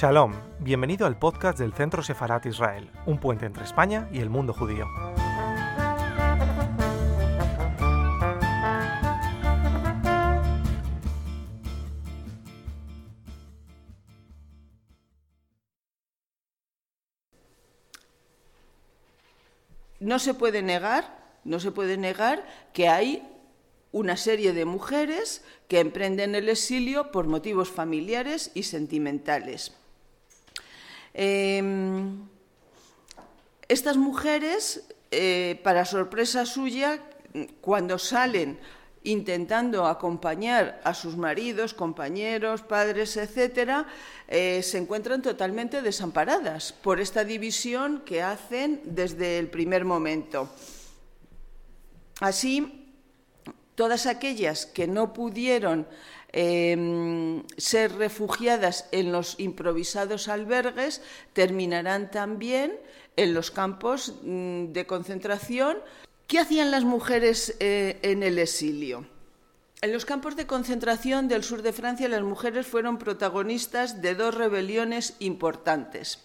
Shalom, bienvenido al podcast del Centro Sefarat Israel, un puente entre España y el mundo judío. No se puede negar, no se puede negar que hay una serie de mujeres que emprenden el exilio por motivos familiares y sentimentales. Em, estas mujeres, eh, para sorpresa suya, cuando salen intentando acompañar a sus maridos, compañeros, padres, etcétera, eh, se encuentran totalmente desamparadas por esta división que hacen desde el primer momento. Así, todas aquellas que no pudieron em, ser refugiadas en los improvisados albergues terminarán también en los campos mm, de concentración ¿Qué hacían las mujeres eh, en el exilio? En los campos de concentración del sur de Francia las mujeres fueron protagonistas de dos rebeliones importantes.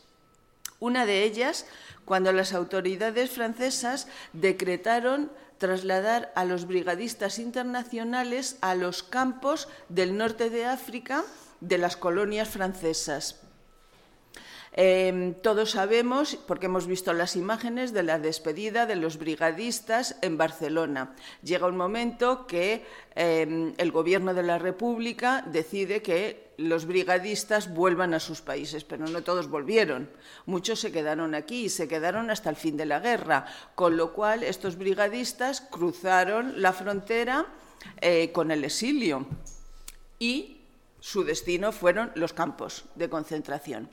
Una de ellas, cuando las autoridades francesas decretaron trasladar a los brigadistas internacionales a los campos del norte de África de las colonias francesas. Em, todos sabemos, porque hemos visto las imágenes de la despedida de los brigadistas en Barcelona. Llega un momento que em, el Gobierno de la República decide que los brigadistas vuelvan a sus países, pero no todos volvieron. Muchos se quedaron aquí y se quedaron hasta el fin de la guerra, con lo cual estos brigadistas cruzaron la frontera eh, con el exilio y su destino fueron los campos de concentración.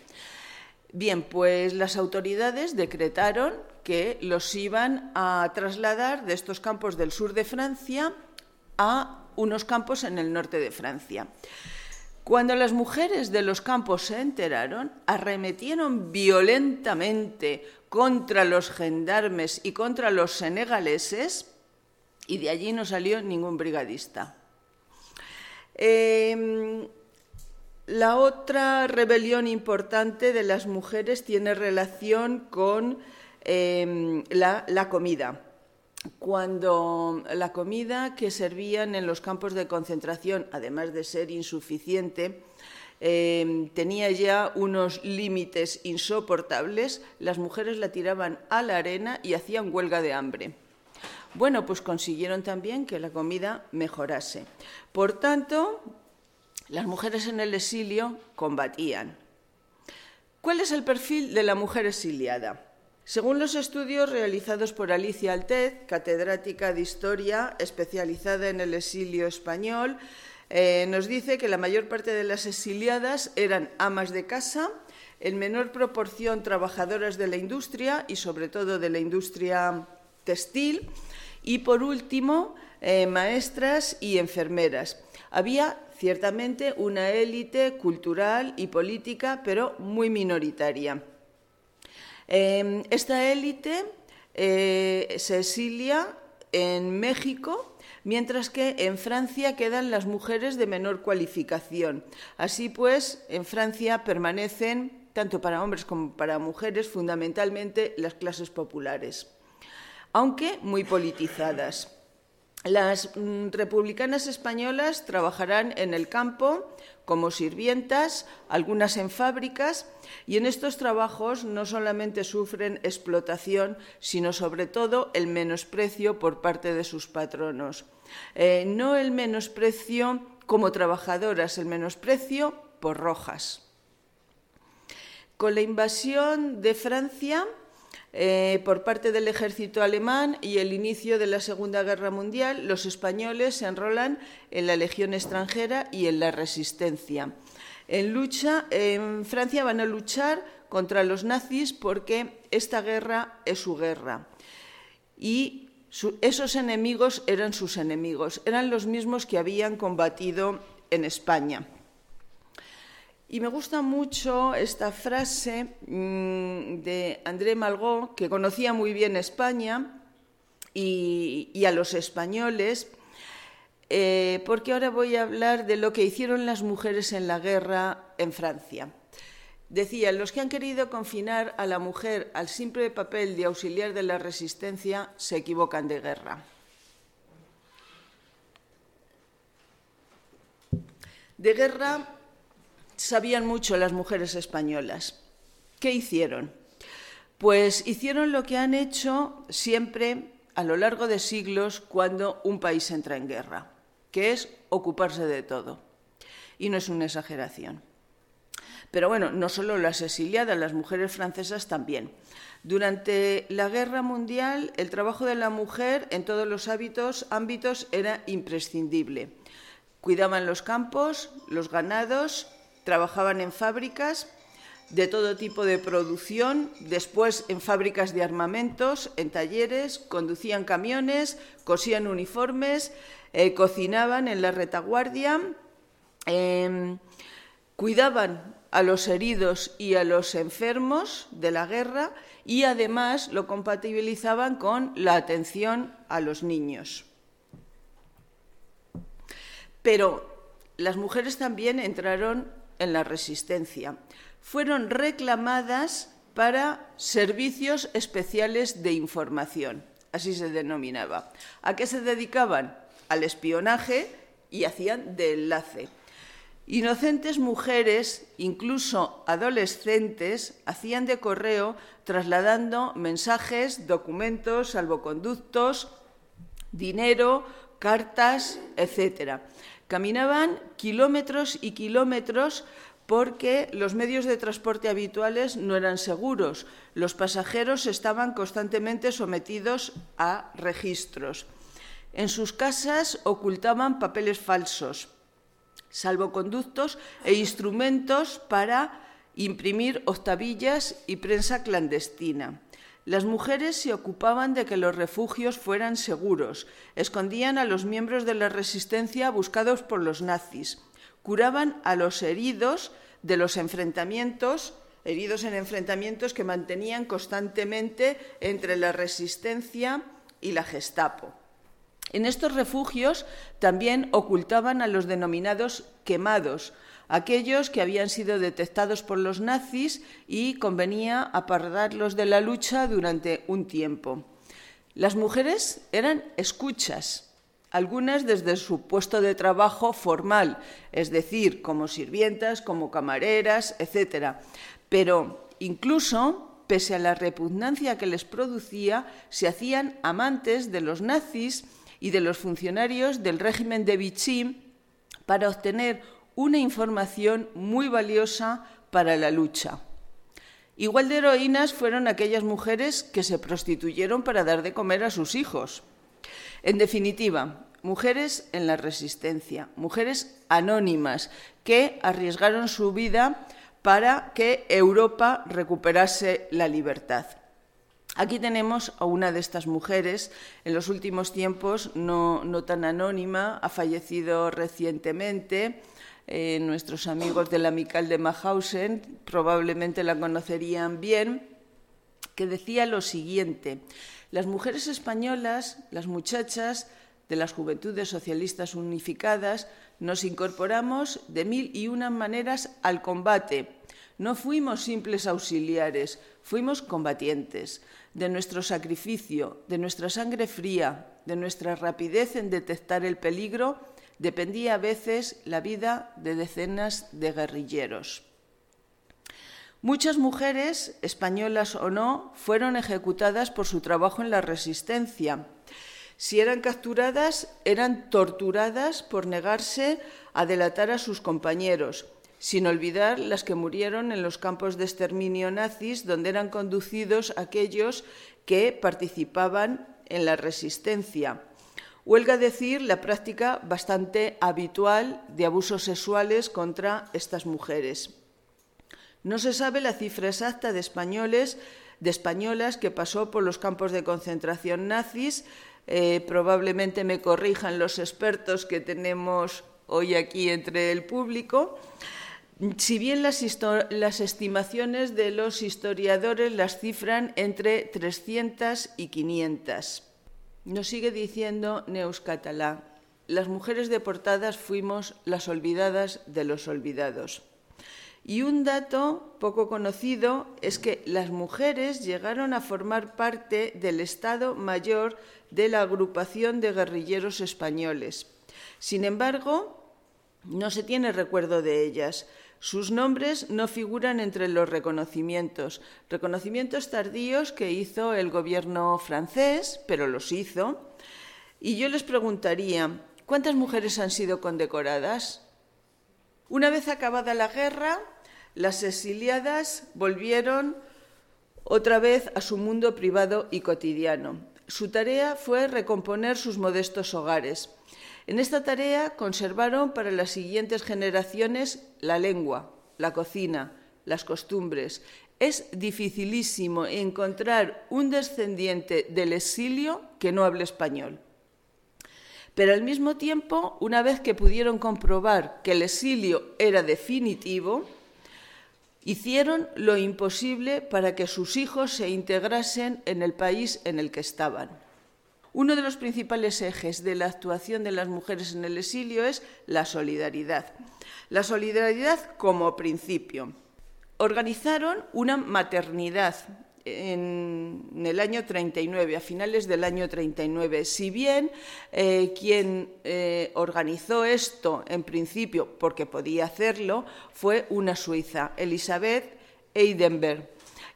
Bien, pues las autoridades decretaron que los iban a trasladar de estos campos del sur de Francia a unos campos en el norte de Francia. Cuando las mujeres de los campos se enteraron, arremetieron violentamente contra los gendarmes y contra los senegaleses y de allí no salió ningún brigadista. Em, la otra rebelión importante de las mujeres tiene relación con em, la, comida. Cuando la comida que servían en los campos de concentración, además de ser insuficiente, em, tenía ya unos límites insoportables, las mujeres la tiraban a la arena y hacían huelga de hambre. Bueno, pues consiguieron también que la comida mejorase. Por tanto, las mujeres en el exilio combatían. ¿Cuál es el perfil de la mujer exiliada? Según los estudios realizados por Alicia Altez, catedrática de Historia especializada en el exilio español, eh, nos dice que la mayor parte de las exiliadas eran amas de casa, en menor proporción trabajadoras de la industria y sobre todo de la industria textil, y por último, eh, maestras y enfermeras. Había ciertamente una élite cultural y política, pero muy minoritaria. Em, esta élite eh, se exilia en México, mientras que en Francia quedan las mujeres de menor cualificación. Así pues, en Francia permanecen, tanto para hombres como para mujeres, fundamentalmente las clases populares, aunque muy politizadas. Las mm, republicanas españolas trabajarán en el campo como sirvientas, algunas en fábricas, y en estos trabajos no solamente sufren explotación, sino sobre todo el menosprecio por parte de sus patronos. Eh, no el menosprecio como trabajadoras, el menosprecio por rojas. Con la invasión de Francia, eh, por parte del ejército alemán y el inicio de la Segunda Guerra Mundial, los españoles se enrolan en la Legión extranjera y en la Resistencia. En lucha, en Francia van a luchar contra los nazis porque esta guerra es su guerra. Y esos enemigos eran sus enemigos, eran los mismos que habían combatido en España. Y me gusta mucho esta frase mm, de André Malraux, que conocía muy bien España y, a los españoles, eh, porque ahora voy a hablar de lo que hicieron las mujeres en la guerra en Francia. Decía, los que han querido confinar a la mujer al simple papel de auxiliar de la resistencia se equivocan de guerra. De guerra sabían mucho las mujeres españolas. ¿Qué hicieron? Pues hicieron lo que han hecho siempre a lo largo de siglos cuando un país entra en guerra, que es ocuparse de todo. Y no es una exageración. Pero bueno, no solo las exiliadas, las mujeres francesas también. Durante la guerra mundial, el trabajo de la mujer en todos los ámbitos era imprescindible. Cuidaban los campos, los ganados, trabajaban en fábricas de todo tipo de producción, después en fábricas de armamentos, en talleres, conducían camiones, cosían uniformes, eh, cocinaban en la retaguardia, em, cuidaban a los heridos y a los enfermos de la guerra y además lo compatibilizaban con la atención a los niños. Pero las mujeres también entraron en la resistencia fueron reclamadas para servicios especiales de información, así se denominaba. ¿A qué se dedicaban? Al espionaje y hacían de enlace. Inocentes mujeres, incluso adolescentes, hacían de correo trasladando mensajes, documentos, salvoconductos, dinero, cartas, etc. Caminaban kilómetros y kilómetros porque los medios de transporte habituales no eran seguros. Los pasajeros estaban constantemente sometidos a registros. En sus casas ocultaban papeles falsos, salvoconductos e instrumentos para imprimir octavillas y prensa clandestina. Las mujeres se ocupaban de que los refugios fueran seguros, escondían a los miembros de la resistencia buscados por los nazis curaban a los heridos de los enfrentamientos, heridos en enfrentamientos que mantenían constantemente entre la resistencia y la Gestapo. En estos refugios también ocultaban a los denominados quemados, aquellos que habían sido detectados por los nazis y convenía apartarlos de la lucha durante un tiempo. Las mujeres eran escuchas, algunas desde su puesto de trabajo formal, es decir, como sirvientas, como camareras, etc. Pero incluso, pese a la repugnancia que les producía, se hacían amantes de los nazis y de los funcionarios del régimen de Vichy para obtener una información muy valiosa para la lucha. Igual de heroínas fueron aquellas mujeres que se prostituyeron para dar de comer a sus hijos. En definitiva, mujeres en la resistencia, mujeres anónimas que arriesgaron su vida para que Europa recuperase la libertad. Aquí tenemos a una de estas mujeres, en los últimos tiempos no, tan anónima, ha fallecido recientemente. Eh, nuestros amigos del Amical de Mahausen probablemente la conocerían bien, que decía lo siguiente, las mujeres españolas, las muchachas de las Juventudes Socialistas Unificadas, nos incorporamos de mil y una maneras al combate. No fuimos simples auxiliares, fuimos combatientes. De nuestro sacrificio, de nuestra sangre fría, de nuestra rapidez en detectar el peligro, dependía a veces la vida de decenas de guerrilleros. Muchas mujeres, españolas o no, fueron ejecutadas por su trabajo en la resistencia. Si eran capturadas, eran torturadas por negarse a delatar a sus compañeros, sin olvidar las que murieron en los campos de exterminio nazis, donde eran conducidos aquellos que participaban en la resistencia. Huelga decir la práctica bastante habitual de abusos sexuales contra estas mujeres. No se sabe la cifra exacta de españoles, de españolas que pasó por los campos de concentración nazis. Eh, probablemente me corrijan los expertos que tenemos hoy aquí entre el público. Si bien las, las, estimaciones de los historiadores las cifran entre 300 y 500. Nos sigue diciendo Neus Catalá, las mujeres deportadas fuimos las olvidadas de los olvidados. Y un dato poco conocido es que las mujeres llegaron a formar parte del Estado Mayor de la agrupación de guerrilleros españoles. Sin embargo, no se tiene recuerdo de ellas. Sus nombres no figuran entre los reconocimientos, reconocimientos tardíos que hizo el gobierno francés, pero los hizo. Y yo les preguntaría, ¿cuántas mujeres han sido condecoradas? Una vez acabada la guerra, las exiliadas volvieron otra vez a su mundo privado y cotidiano. Su tarea fue recomponer sus modestos hogares. En esta tarea conservaron para las siguientes generaciones la lengua, la cocina, las costumbres. Es dificilísimo encontrar un descendiente del exilio que no hable español. Pero al mismo tiempo, una vez que pudieron comprobar que el exilio era definitivo, hicieron lo imposible para que sus hijos se integrasen en el país en el que estaban. Uno de los principales ejes de la actuación de las mujeres en el exilio es la solidaridad. La solidaridad como principio. Organizaron una maternidad en, el año 39, a finales del año 39. Si bien eh, quien eh, organizó esto en principio, porque podía hacerlo, fue una suiza, Elisabeth Eidenberg.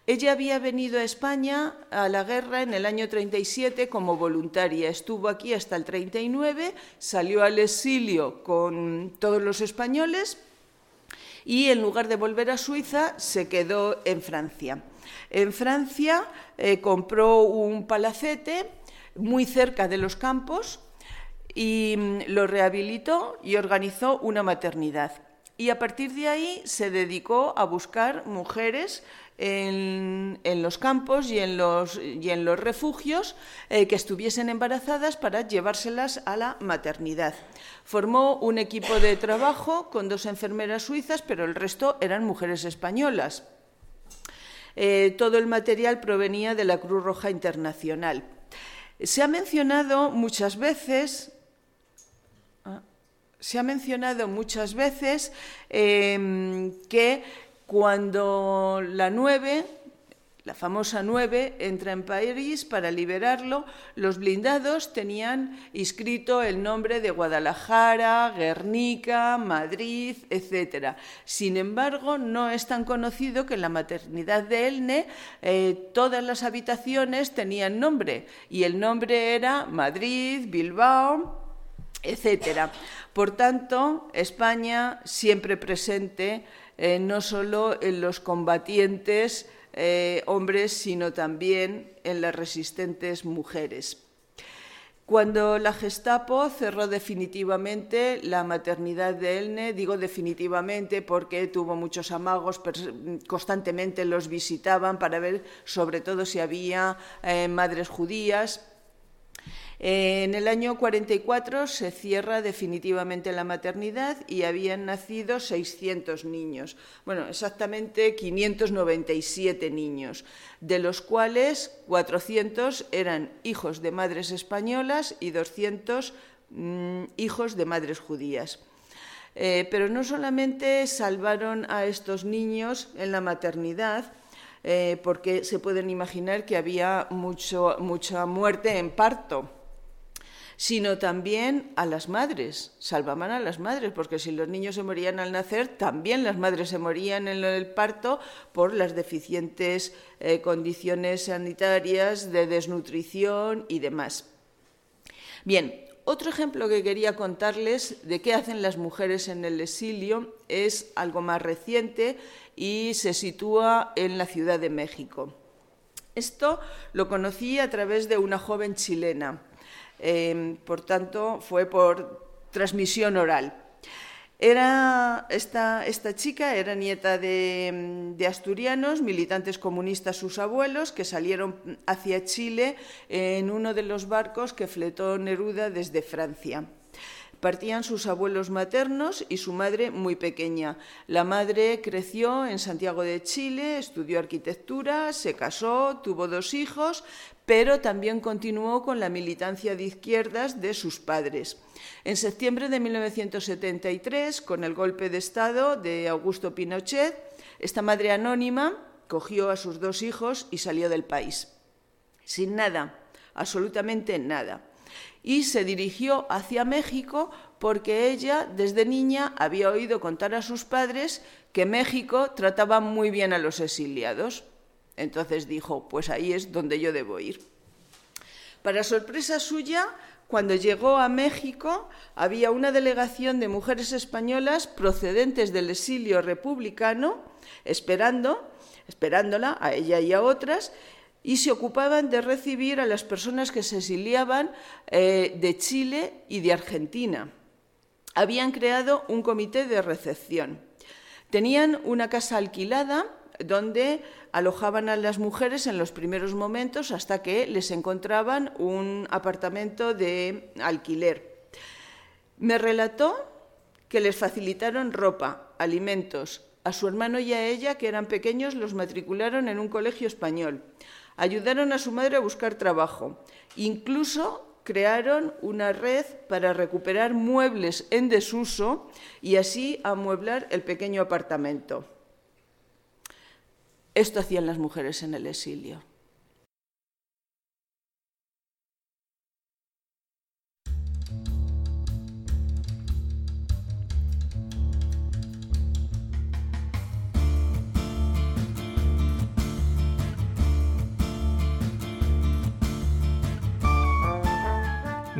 Ella había venido a España a la guerra en el año 37 como voluntaria. Estuvo aquí hasta el 39, salió al exilio con todos los españoles y en lugar de volver a Suiza se quedó en Francia. En Francia eh, compró un palacete muy cerca de los campos y mm, lo rehabilitó y organizó una maternidad. Y a partir de ahí se dedicó a buscar mujeres en, los campos y en los, refugios eh, que estuviesen embarazadas para llevárselas a la maternidad. Formó un equipo de trabajo con dos enfermeras suizas, pero el resto eran mujeres españolas. Eh, todo el material provenía de la Cruz Roja Internacional. Se ha mencionado muchas veces se ha mencionado muchas veces em, que cuando la 9, la famosa 9, entra en París para liberarlo, los blindados tenían inscrito el nombre de Guadalajara, Guernica, Madrid, etc. Sin embargo, no es tan conocido que en la maternidad de Elne eh, todas las habitaciones tenían nombre y el nombre era Madrid, Bilbao, etc. Por tanto, España siempre presente eh, no solo en los combatientes eh, hombres, sino también en las resistentes mujeres. Cuando la Gestapo cerró definitivamente la maternidad de Elne, digo definitivamente porque tuvo muchos amagos, constantemente los visitaban para ver sobre todo si había eh, madres judías, en el año 44 se cierra definitivamente la maternidad y habían nacido 600 niños, bueno, exactamente 597 niños, de los cuales 400 eran hijos de madres españolas y 200 mm, hijos de madres judías. Eh, pero no solamente salvaron a estos niños en la maternidad, eh, porque se pueden imaginar que había mucha muerte en parto sino también a las madres. Salvaban a las madres, porque si los niños se morían al nacer, también las madres se morían en el parto por las deficientes eh, condiciones sanitarias de desnutrición y demás. Bien, otro ejemplo que quería contarles de qué hacen las mujeres en el exilio es algo más reciente y se sitúa en la Ciudad de México. Esto lo conocí a través de una joven chilena Em, por tanto, fue por transmisión oral. Era esta, chica era nieta de, asturianos, militantes comunistas sus abuelos, que salieron hacia Chile en uno de los barcos que fletó Neruda desde Francia Partían sus abuelos maternos y su madre muy pequeña. La madre creció en Santiago de Chile, estudió arquitectura, se casó, tuvo dos hijos, pero también continuó con la militancia de izquierdas de sus padres. En septiembre de 1973, con el golpe de Estado de Augusto Pinochet, esta madre anónima cogió a sus dos hijos y salió del país, sin nada, absolutamente nada. Y se dirigió hacia México porque ella, desde niña, había oído contar a sus padres que México trataba muy bien a los exiliados. Entonces dijo, pues ahí es donde yo debo ir. Para sorpresa suya, cuando llegó a México, había una delegación de mujeres españolas procedentes del exilio republicano, esperando, esperándola a ella y a otras, y se ocupaban de recibir a las personas que se exiliaban eh, de Chile y de Argentina. Habían creado un comité de recepción. Tenían una casa alquilada donde alojaban a las mujeres en los primeros momentos hasta que les encontraban un apartamento de alquiler. Me relató que les facilitaron ropa, alimentos. A su hermano y a ella, que eran pequeños, los matricularon en un colegio español. Ayudaron a su madre a buscar trabajo. Incluso crearon una red para recuperar muebles en desuso y así amueblar el pequeño apartamento. Esto hacían las mujeres en el exilio.